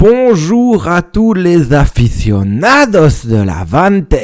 Bonjour à tous les aficionados de la vente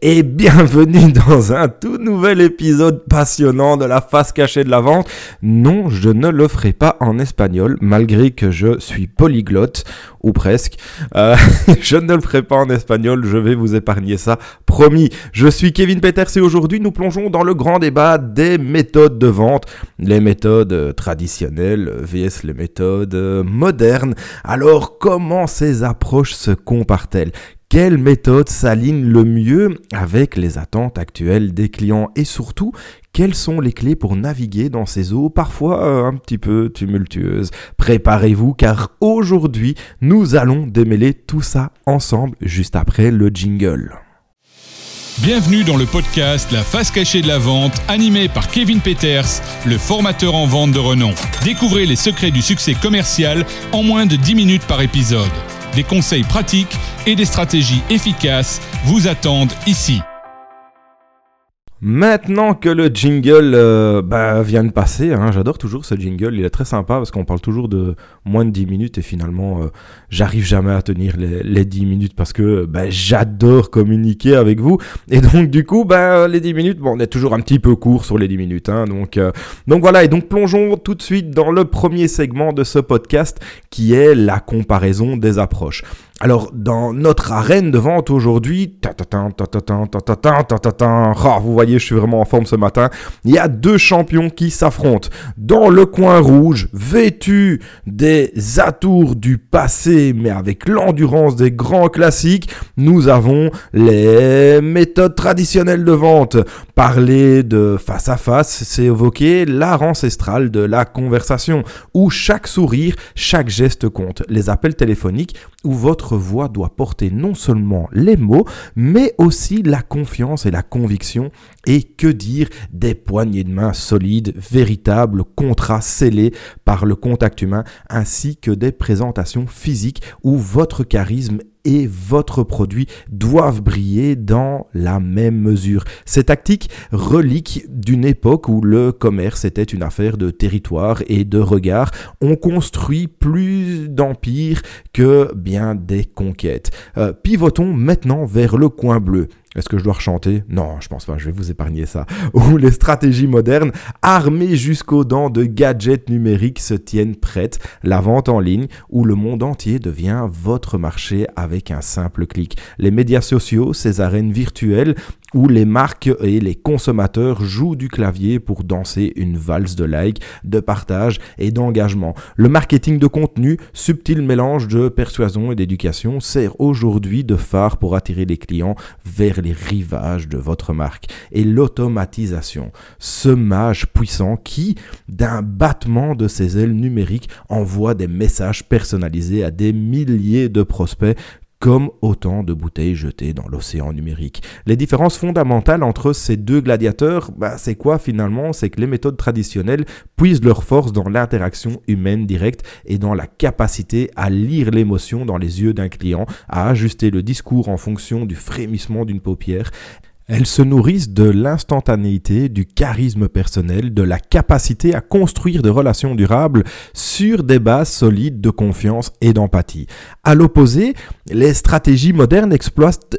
et bienvenue dans un tout nouvel épisode passionnant de la face cachée de la vente. Non, je ne le ferai pas en espagnol malgré que je suis polyglotte ou presque. Euh, je ne le ferai pas en espagnol, je vais vous épargner ça, promis. Je suis Kevin Peters et aujourd'hui nous plongeons dans le grand débat des méthodes de vente, les méthodes traditionnelles vs les méthodes modernes. Alors comment ces approches se comparent-elles? Quelle méthode s'aligne le mieux avec les attentes actuelles des clients? Et surtout quelles sont les clés pour naviguer dans ces eaux parfois euh, un petit peu tumultueuses? Préparez-vous car aujourd'hui nous allons démêler tout ça ensemble juste après le jingle. Bienvenue dans le podcast La face cachée de la vente, animé par Kevin Peters, le formateur en vente de renom. Découvrez les secrets du succès commercial en moins de 10 minutes par épisode. Des conseils pratiques et des stratégies efficaces vous attendent ici. Maintenant que le jingle euh, bah, vient de passer, hein, j'adore toujours ce jingle, il est très sympa parce qu'on parle toujours de moins de 10 minutes et finalement euh, j'arrive jamais à tenir les, les 10 minutes parce que bah, j'adore communiquer avec vous et donc du coup bah, les 10 minutes, bon, on est toujours un petit peu court sur les 10 minutes. Hein, donc, euh, donc voilà, et donc plongeons tout de suite dans le premier segment de ce podcast qui est la comparaison des approches. Alors, dans notre arène de vente aujourd'hui, vous voyez, je suis vraiment en forme ce matin. Il y a deux champions qui s'affrontent. Dans le coin rouge, vêtus des atours du passé, mais avec l'endurance des grands classiques, nous avons les méthodes traditionnelles de vente. Parler de face à face, c'est évoquer l'art ancestral de la conversation, où chaque sourire, chaque geste compte. Les appels téléphoniques, où votre voix doit porter non seulement les mots, mais aussi la confiance et la conviction. Et que dire des poignées de main solides, véritables contrats scellés par le contact humain, ainsi que des présentations physiques où votre charisme et votre produit doivent briller dans la même mesure. Ces tactiques reliques d'une époque où le commerce était une affaire de territoire et de regard, ont construit plus d'empires que bien des conquêtes. Euh, pivotons maintenant vers le coin bleu. Est-ce que je dois rechanter? Non, je pense pas, je vais vous épargner ça. Où les stratégies modernes, armées jusqu'aux dents de gadgets numériques, se tiennent prêtes. La vente en ligne, où le monde entier devient votre marché avec un simple clic. Les médias sociaux, ces arènes virtuelles où les marques et les consommateurs jouent du clavier pour danser une valse de like, de partage et d'engagement. Le marketing de contenu, subtil mélange de persuasion et d'éducation, sert aujourd'hui de phare pour attirer les clients vers les rivages de votre marque. Et l'automatisation, ce mage puissant qui, d'un battement de ses ailes numériques, envoie des messages personnalisés à des milliers de prospects comme autant de bouteilles jetées dans l'océan numérique. Les différences fondamentales entre ces deux gladiateurs, bah, c'est quoi finalement? C'est que les méthodes traditionnelles puisent leur force dans l'interaction humaine directe et dans la capacité à lire l'émotion dans les yeux d'un client, à ajuster le discours en fonction du frémissement d'une paupière. Elles se nourrissent de l'instantanéité, du charisme personnel, de la capacité à construire des relations durables sur des bases solides de confiance et d'empathie. À l'opposé, les stratégies modernes exploitent,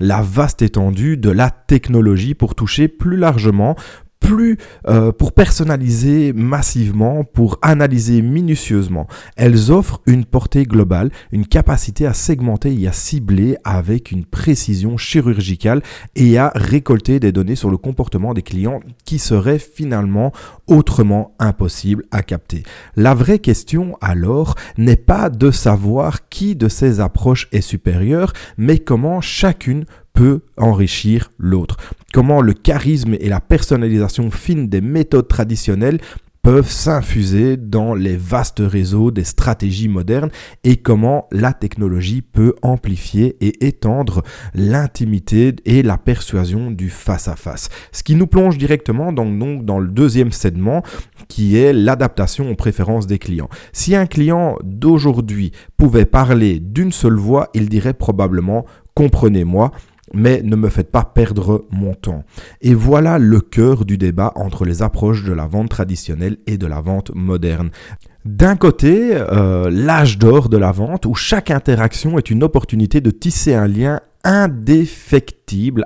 la vaste étendue de la technologie pour toucher plus largement, plus euh, pour personnaliser massivement, pour analyser minutieusement. Elles offrent une portée globale, une capacité à segmenter et à cibler avec une précision chirurgicale et à récolter des données sur le comportement des clients qui seraient finalement autrement impossibles à capter. La vraie question alors n'est pas de savoir qui de ces approches est supérieure, mais comment chacune peut enrichir l'autre. Comment le charisme et la personnalisation fine des méthodes traditionnelles peuvent s'infuser dans les vastes réseaux des stratégies modernes et comment la technologie peut amplifier et étendre l'intimité et la persuasion du face-à-face. Ce qui nous plonge directement dans, donc, dans le deuxième segment qui est l'adaptation aux préférences des clients. Si un client d'aujourd'hui pouvait parler d'une seule voix, il dirait probablement comprenez-moi mais ne me faites pas perdre mon temps. Et voilà le cœur du débat entre les approches de la vente traditionnelle et de la vente moderne. D'un côté, euh, l'âge d'or de la vente, où chaque interaction est une opportunité de tisser un lien indéfectible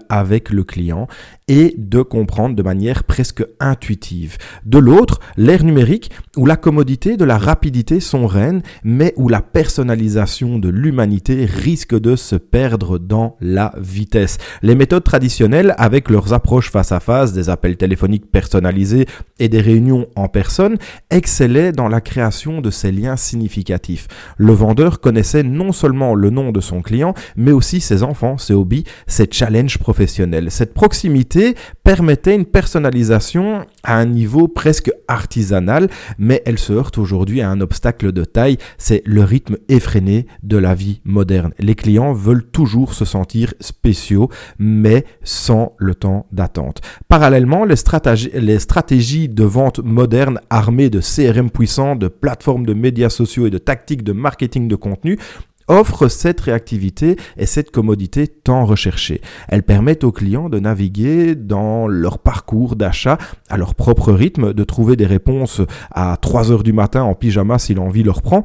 avec le client et de comprendre de manière presque intuitive. De l'autre, l'ère numérique où la commodité de la rapidité sont reines, mais où la personnalisation de l'humanité risque de se perdre dans la vitesse. Les méthodes traditionnelles, avec leurs approches face à face, des appels téléphoniques personnalisés et des réunions en personne, excellaient dans la création de ces liens significatifs. Le vendeur connaissait non seulement le nom de son client, mais aussi ses enfants, ses hobbies, ses challenges professionnels. Cette proximité permettait une personnalisation à un niveau presque artisanal, mais elle se heurte aujourd'hui à un obstacle de taille, c'est le rythme effréné de la vie moderne. Les clients veulent toujours se sentir spéciaux, mais sans le temps d'attente. Parallèlement, les stratégies de vente modernes armées de CRM puissants, de plateformes de médias sociaux et de tactiques de marketing de contenu offre cette réactivité et cette commodité tant recherchée. Elles permettent aux clients de naviguer dans leur parcours d'achat à leur propre rythme, de trouver des réponses à 3 heures du matin en pyjama si l'envie leur prend.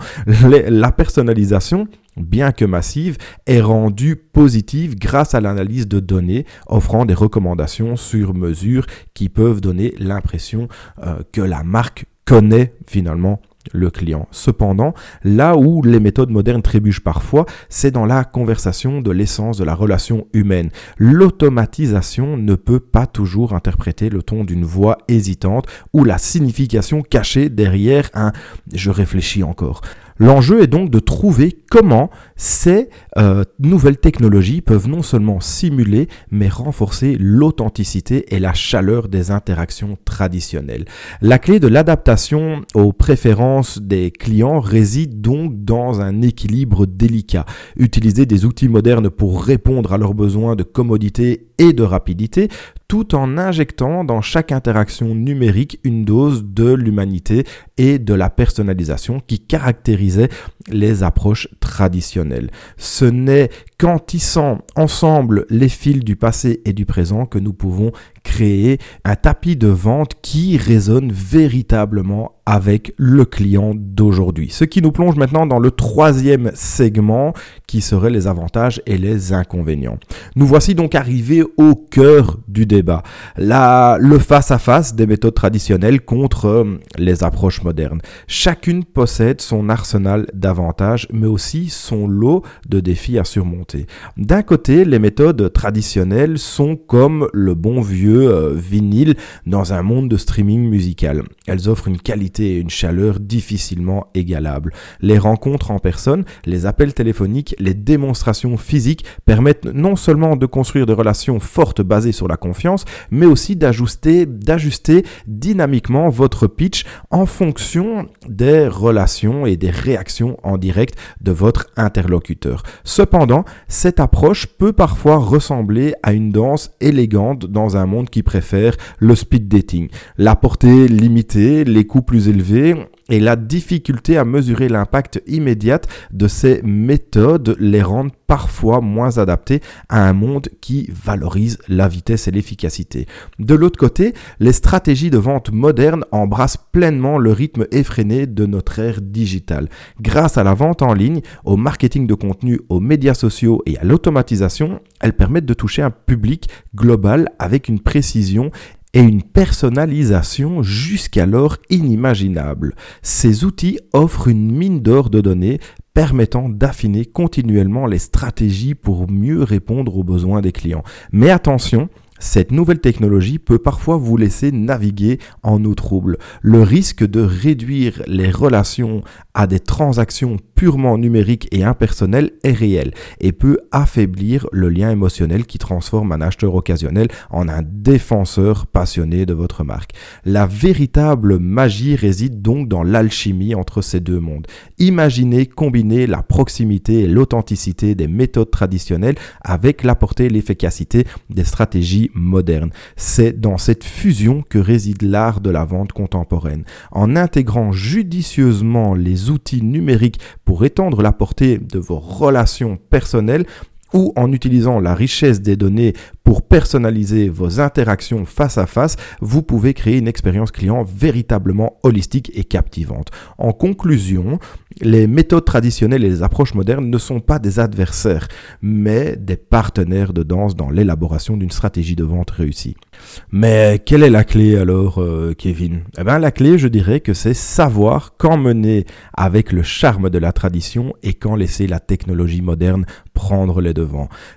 La personnalisation bien que massive, est rendue positive grâce à l'analyse de données, offrant des recommandations sur mesure qui peuvent donner l'impression euh, que la marque connaît finalement le client. Cependant, là où les méthodes modernes trébuchent parfois, c'est dans la conversation de l'essence de la relation humaine. L'automatisation ne peut pas toujours interpréter le ton d'une voix hésitante ou la signification cachée derrière un je réfléchis encore. L'enjeu est donc de trouver comment ces euh, nouvelles technologies peuvent non seulement simuler, mais renforcer l'authenticité et la chaleur des interactions traditionnelles. La clé de l'adaptation aux préférences des clients réside donc dans un équilibre délicat. Utiliser des outils modernes pour répondre à leurs besoins de commodité et de rapidité, tout en injectant dans chaque interaction numérique une dose de l'humanité et de la personnalisation qui caractérisait les approches traditionnelles. Ce n'est qu'en tissant ensemble les fils du passé et du présent que nous pouvons créer un tapis de vente qui résonne véritablement avec le client d'aujourd'hui. Ce qui nous plonge maintenant dans le troisième segment qui serait les avantages et les inconvénients. Nous voici donc arrivés au cœur du débat. Le face-à-face des méthodes traditionnelles contre euh, les approches modernes. Chacune possède son arsenal d'avantages mais aussi son lot de défis à surmonter. D'un côté, les méthodes traditionnelles sont comme le bon vieux euh, vinyle dans un monde de streaming musical. Elles offrent une qualité et une chaleur difficilement égalables. Les rencontres en personne, les appels téléphoniques, les démonstrations physiques permettent non seulement de construire des relations fortes basées sur la confiance, mais aussi d'ajuster, d'ajuster dynamiquement votre pitch en fonction des relations et des réactions en direct de votre interlocuteur. Cependant, cette approche peut parfois ressembler à une danse élégante dans un monde qui préfère le speed dating. La portée limitée, les coûts plus élevés et la difficulté à mesurer l'impact immédiat de ces méthodes les rendent parfois moins adaptées à un monde qui valorise la vitesse et l'efficacité. De l'autre côté, les stratégies de vente modernes embrassent pleinement le rythme effréné de notre ère digitale. Grâce à la vente en ligne, au marketing de contenu, aux médias sociaux et à l'automatisation, elles permettent de toucher un public global avec une précision et une personnalisation jusqu'alors inimaginable. Ces outils offrent une mine d'or de données permettant d'affiner continuellement les stratégies pour mieux répondre aux besoins des clients. Mais attention, cette nouvelle technologie peut parfois vous laisser naviguer en eau trouble. Le risque de réduire les relations à des transactions purement numériques et impersonnelles est réel et peut affaiblir le lien émotionnel qui transforme un acheteur occasionnel en un défenseur passionné de votre marque. La véritable magie réside donc dans l'alchimie entre ces deux mondes. Imaginez combiner la proximité et l'authenticité des méthodes traditionnelles avec la portée et l'efficacité des stratégies C'est dans cette fusion que réside l'art de la vente contemporaine. En intégrant judicieusement les outils numériques pour étendre la portée de vos relations personnelles, ou en utilisant la richesse des données pour personnaliser vos interactions face à face, vous pouvez créer une expérience client véritablement holistique et captivante. En conclusion, les méthodes traditionnelles et les approches modernes ne sont pas des adversaires, mais des partenaires de danse dans l'élaboration d'une stratégie de vente réussie. Mais quelle est la clé alors, euh, Kevin? Eh bien, la clé, je dirais que c'est savoir quand mener avec le charme de la tradition et quand laisser la technologie moderne prendre les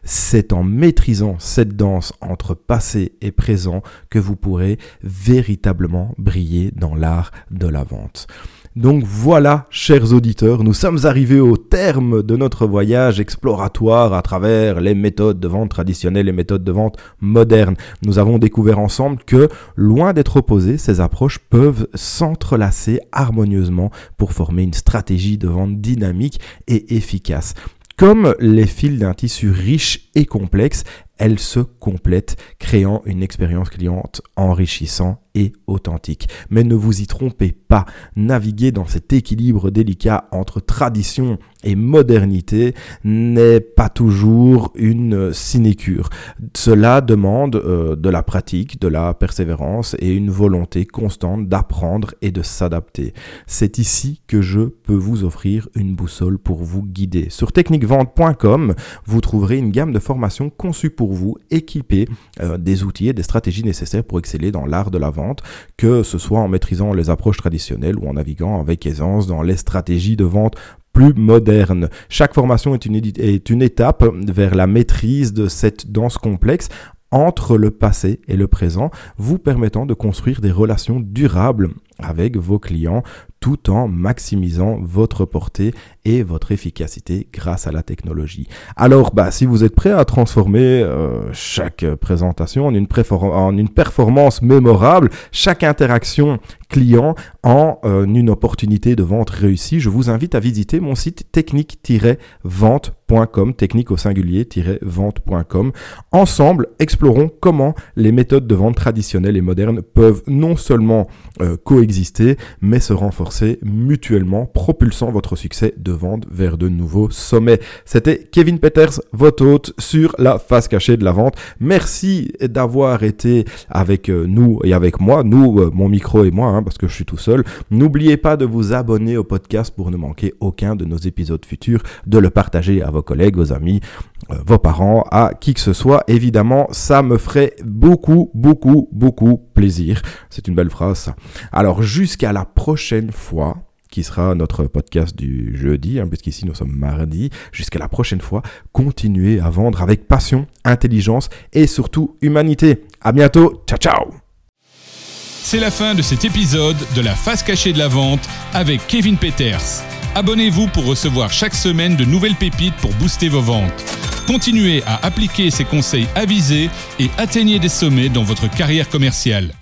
C'est en maîtrisant cette danse entre passé et présent que vous pourrez véritablement briller dans l'art de la vente. Donc voilà, chers auditeurs, nous sommes arrivés au terme de notre voyage exploratoire à travers les méthodes de vente traditionnelles et méthodes de vente modernes. Nous avons découvert ensemble que, loin d'être opposées, ces approches peuvent s'entrelacer harmonieusement pour former une stratégie de vente dynamique et efficace. Comme les fils d'un tissu riche et complexe, elles se complètent, créant une expérience cliente enrichissante et authentique. Mais ne vous y trompez pas, naviguer dans cet équilibre délicat entre tradition et modernité n'est pas toujours une sinécure. Cela demande euh, de la pratique, de la persévérance et une volonté constante d'apprendre et de s'adapter. C'est ici que je peux vous offrir une boussole pour vous guider. Sur techniquevente.com, vous trouverez une gamme de formations conçues pour vous, équipées euh, des outils et des stratégies nécessaires pour exceller dans l'art de la vente, que ce soit en maîtrisant les approches traditionnelles ou en naviguant avec aisance dans les stratégies de vente plus moderne. Chaque formation est une étape vers la maîtrise de cette danse complexe entre le passé et le présent, vous permettant de construire des relations durables avec vos clients tout en maximisant votre portée et votre efficacité grâce à la technologie. Alors, bah, si vous êtes prêt à transformer euh, chaque présentation en une, performance mémorable, chaque interaction client en euh, une opportunité de vente réussie, je vous invite à visiter mon site technique-vente.com, technique au singulier-vente.com. Ensemble, explorons comment les méthodes de vente traditionnelles et modernes peuvent non seulement euh, coexister, mais se renforcer mutuellement, propulsant votre succès de vente vers de nouveaux sommets. C'était Kevin Peters, votre hôte sur la face cachée de la vente. Merci d'avoir été avec euh, nous et avec moi, nous, euh, mon micro et moi, hein, parce que je suis tout seul. N'oubliez pas de vous abonner au podcast pour ne manquer aucun de nos épisodes futurs, de le partager à vos collègues, vos amis, vos parents, à qui que ce soit. Évidemment, ça me ferait beaucoup, beaucoup, beaucoup plaisir. C'est une belle phrase. Alors jusqu'à la prochaine fois qui sera notre podcast du jeudi, hein, puisqu'ici nous sommes mardi. Jusqu'à la prochaine fois, continuez à vendre avec passion, intelligence et surtout humanité. À bientôt, ciao ciao C'est la fin de cet épisode de la face cachée de la vente avec Kevin Peters. Abonnez-vous pour recevoir chaque semaine de nouvelles pépites pour booster vos ventes. Continuez à appliquer ces conseils avisés et atteignez des sommets dans votre carrière commerciale.